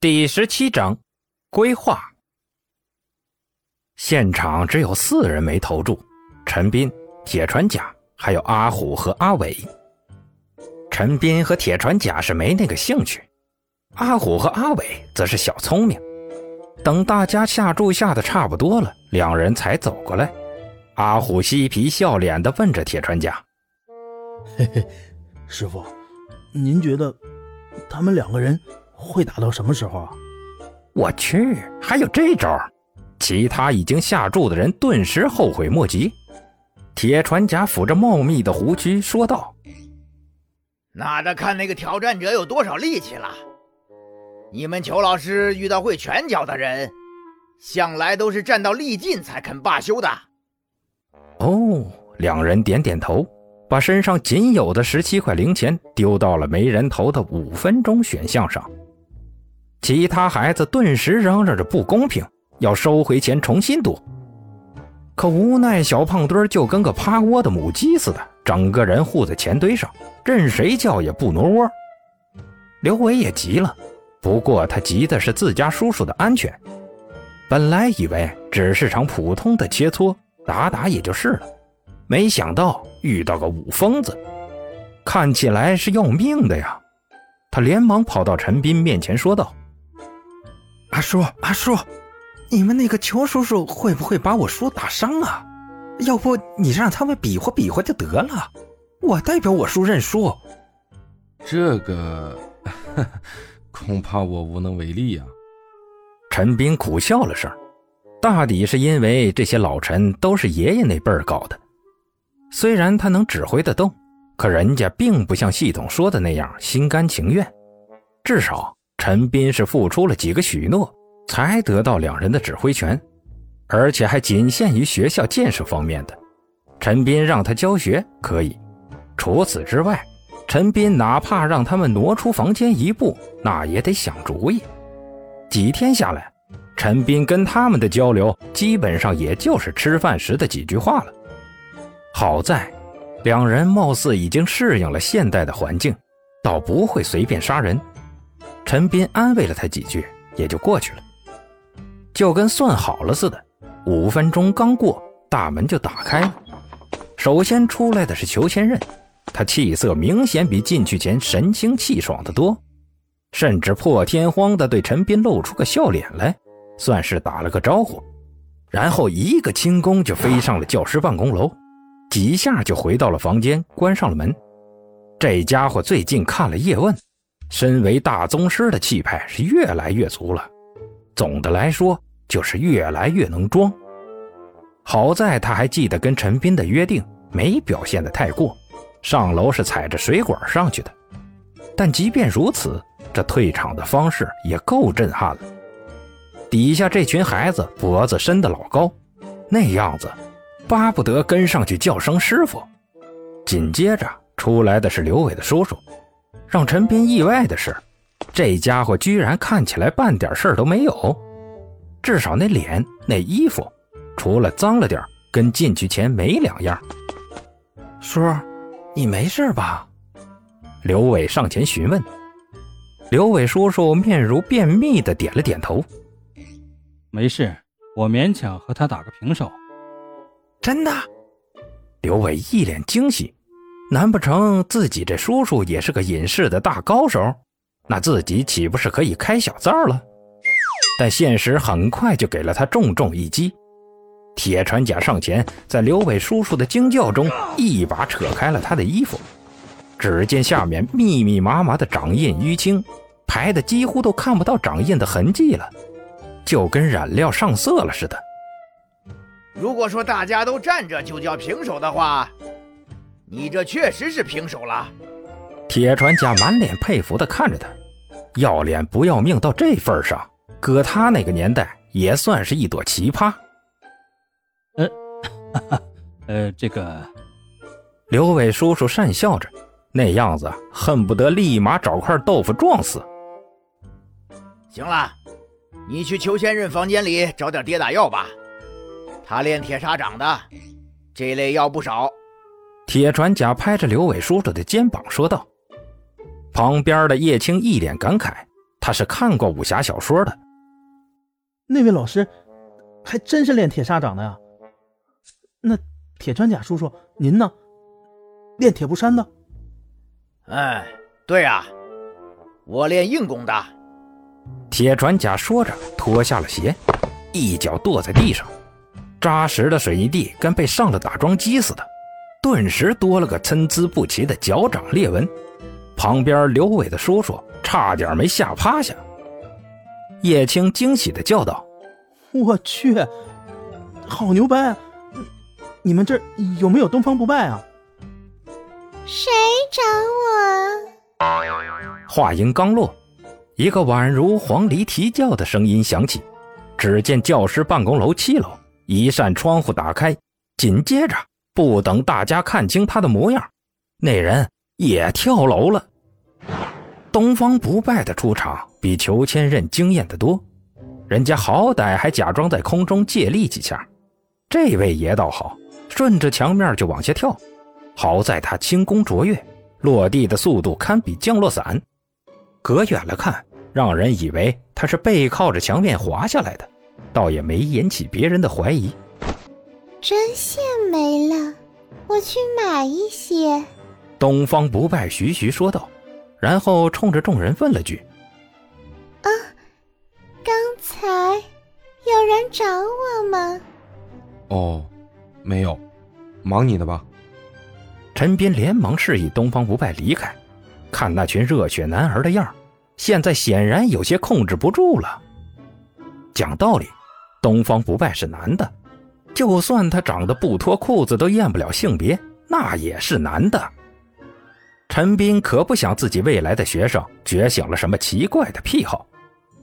第十七章规划。现场只有四人没投注：陈斌、铁船甲，还有阿虎和阿伟。陈斌和铁船甲是没那个兴趣，阿虎和阿伟则是小聪明。等大家下注下的差不多了，两人才走过来。阿虎嬉皮笑脸的问着铁船甲：“嘿嘿，师傅，您觉得他们两个人？”会打到什么时候啊？我去，还有这招！其他已经下注的人顿时后悔莫及。铁船甲抚着茂密的胡须说道：“那得看那个挑战者有多少力气了。你们裘老师遇到会拳脚的人，向来都是战到力尽才肯罢休的。”哦，两人点点头，把身上仅有的十七块零钱丢到了没人投的五分钟选项上。其他孩子顿时嚷嚷着不公平，要收回钱重新赌。可无奈小胖墩就跟个趴窝的母鸡似的，整个人护在钱堆上，任谁叫也不挪窝。刘伟也急了，不过他急的是自家叔叔的安全。本来以为只是场普通的切磋，打打也就是了，没想到遇到个武疯子，看起来是要命的呀。他连忙跑到陈斌面前说道。阿叔，阿叔，你们那个裘叔叔会不会把我叔打伤啊？要不你让他们比划比划就得了，我代表我叔认输。这个恐怕我无能为力呀。陈斌苦笑了声，大抵是因为这些老臣都是爷爷那辈儿搞的，虽然他能指挥得动，可人家并不像系统说的那样心甘情愿，至少。陈斌是付出了几个许诺，才得到两人的指挥权，而且还仅限于学校建设方面的。陈斌让他教学可以，除此之外，陈斌哪怕让他们挪出房间一步，那也得想主意。几天下来，陈斌跟他们的交流基本上也就是吃饭时的几句话了。好在，两人貌似已经适应了现代的环境，倒不会随便杀人。陈斌安慰了他几句，也就过去了，就跟算好了似的。五分钟刚过，大门就打开了。首先出来的是裘千仞，他气色明显比进去前神清气爽的多，甚至破天荒的对陈斌露出个笑脸来，算是打了个招呼。然后一个轻功就飞上了教师办公楼，几下就回到了房间，关上了门。这家伙最近看了叶问。身为大宗师的气派是越来越足了，总的来说就是越来越能装。好在他还记得跟陈斌的约定，没表现的太过。上楼是踩着水管上去的，但即便如此，这退场的方式也够震撼了。底下这群孩子脖子伸得老高，那样子，巴不得跟上去叫声师傅。紧接着出来的是刘伟的叔叔。让陈斌意外的是，这家伙居然看起来半点事儿都没有，至少那脸、那衣服，除了脏了点跟进去前没两样。叔，你没事吧？刘伟上前询问。刘伟叔叔面如便秘的点了点头：“没事，我勉强和他打个平手。”真的？刘伟一脸惊喜。难不成自己这叔叔也是个隐世的大高手？那自己岂不是可以开小灶了？但现实很快就给了他重重一击。铁船甲上前，在刘伟叔叔的惊叫中，一把扯开了他的衣服。只见下面密密麻麻的掌印淤青，排的几乎都看不到掌印的痕迹了，就跟染料上色了似的。如果说大家都站着就叫平手的话，你这确实是平手了，铁船甲满脸佩服的看着他，要脸不要命到这份上，搁他那个年代也算是一朵奇葩。呃，呃，这个，刘伟叔叔讪笑着，那样子恨不得立马找块豆腐撞死。行了，你去裘千仞房间里找点跌打药吧，他练铁砂掌的，这类药不少。铁船甲拍着刘伟叔叔的肩膀说道：“旁边的叶青一脸感慨，他是看过武侠小说的。那位老师还真是练铁砂掌的呀。那铁船甲叔叔，您呢？练铁布衫的？哎，对呀，我练硬功的。铁船甲说着，脱下了鞋，一脚跺在地上，扎实的水泥地跟被上了打桩机似的，顿时多了个参差不齐的脚掌裂纹。旁边刘伟的叔叔差点没吓趴下。叶青惊喜的叫道：“我去，好牛掰！你们这儿有没有东方不败啊？”谁找我？话音刚落，一个宛如黄鹂啼叫的声音响起。只见教师办公楼七楼一扇窗户打开，紧接着，不等大家看清他的模样，那人也跳楼了。东方不败的出场比裘千仞惊艳得多，人家好歹还假装在空中借力几下，这位爷倒好，顺着墙面就往下跳。好在他轻功卓越，落地的速度堪比降落伞，隔远了看，让人以为他是背靠着墙面滑下来的，倒也没引起别人的怀疑。针线没了，我去买一些。东方不败徐徐说道。然后冲着众人问了句：“啊，刚才有人找我吗？”“哦，没有，忙你的吧。”陈斌连忙示意东方不败离开。看那群热血男儿的样现在显然有些控制不住了。讲道理，东方不败是男的，就算他长得不脱裤子都验不了性别，那也是男的。陈斌可不想自己未来的学生觉醒了什么奇怪的癖好。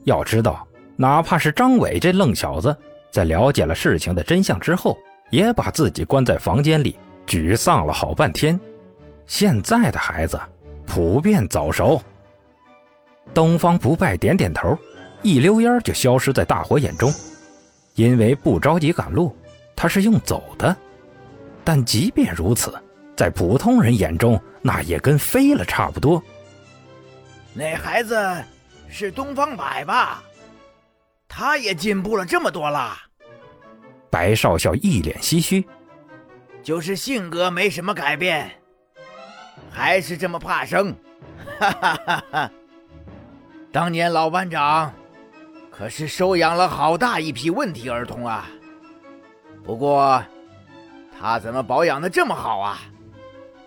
要知道，哪怕是张伟这愣小子，在了解了事情的真相之后，也把自己关在房间里，沮丧了好半天。现在的孩子普遍早熟。东方不败点点头，一溜烟就消失在大伙眼中。因为不着急赶路，他是用走的。但即便如此。在普通人眼中，那也跟飞了差不多。那孩子是东方白吧？他也进步了这么多啦。白少校一脸唏嘘，就是性格没什么改变，还是这么怕生。哈哈哈哈！当年老班长可是收养了好大一批问题儿童啊。不过，他怎么保养的这么好啊？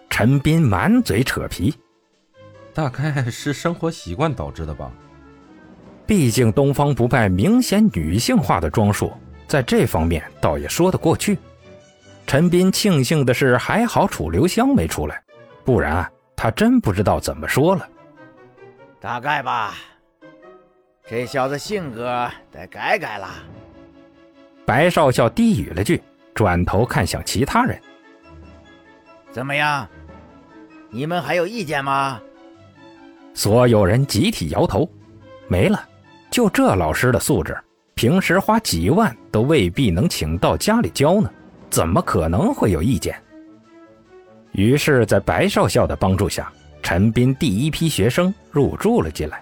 陈斌满嘴扯皮，大概是生活习惯导致的吧。毕竟东方不败明显女性化的装束，在这方面倒也说得过去。陈斌庆幸的是，还好楚留香没出来，不然他真不知道怎么说了。大概吧，这小子性格得改改了。白少校低语了句，转头看向其他人：“怎么样？”你们还有意见吗？所有人集体摇头。没了，就这老师的素质，平时花几万都未必能请到家里教呢，怎么可能会有意见？于是，在白少校的帮助下，陈斌第一批学生入住了进来。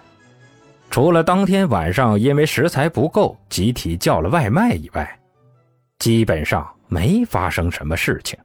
除了当天晚上因为食材不够集体叫了外卖以外，基本上没发生什么事情。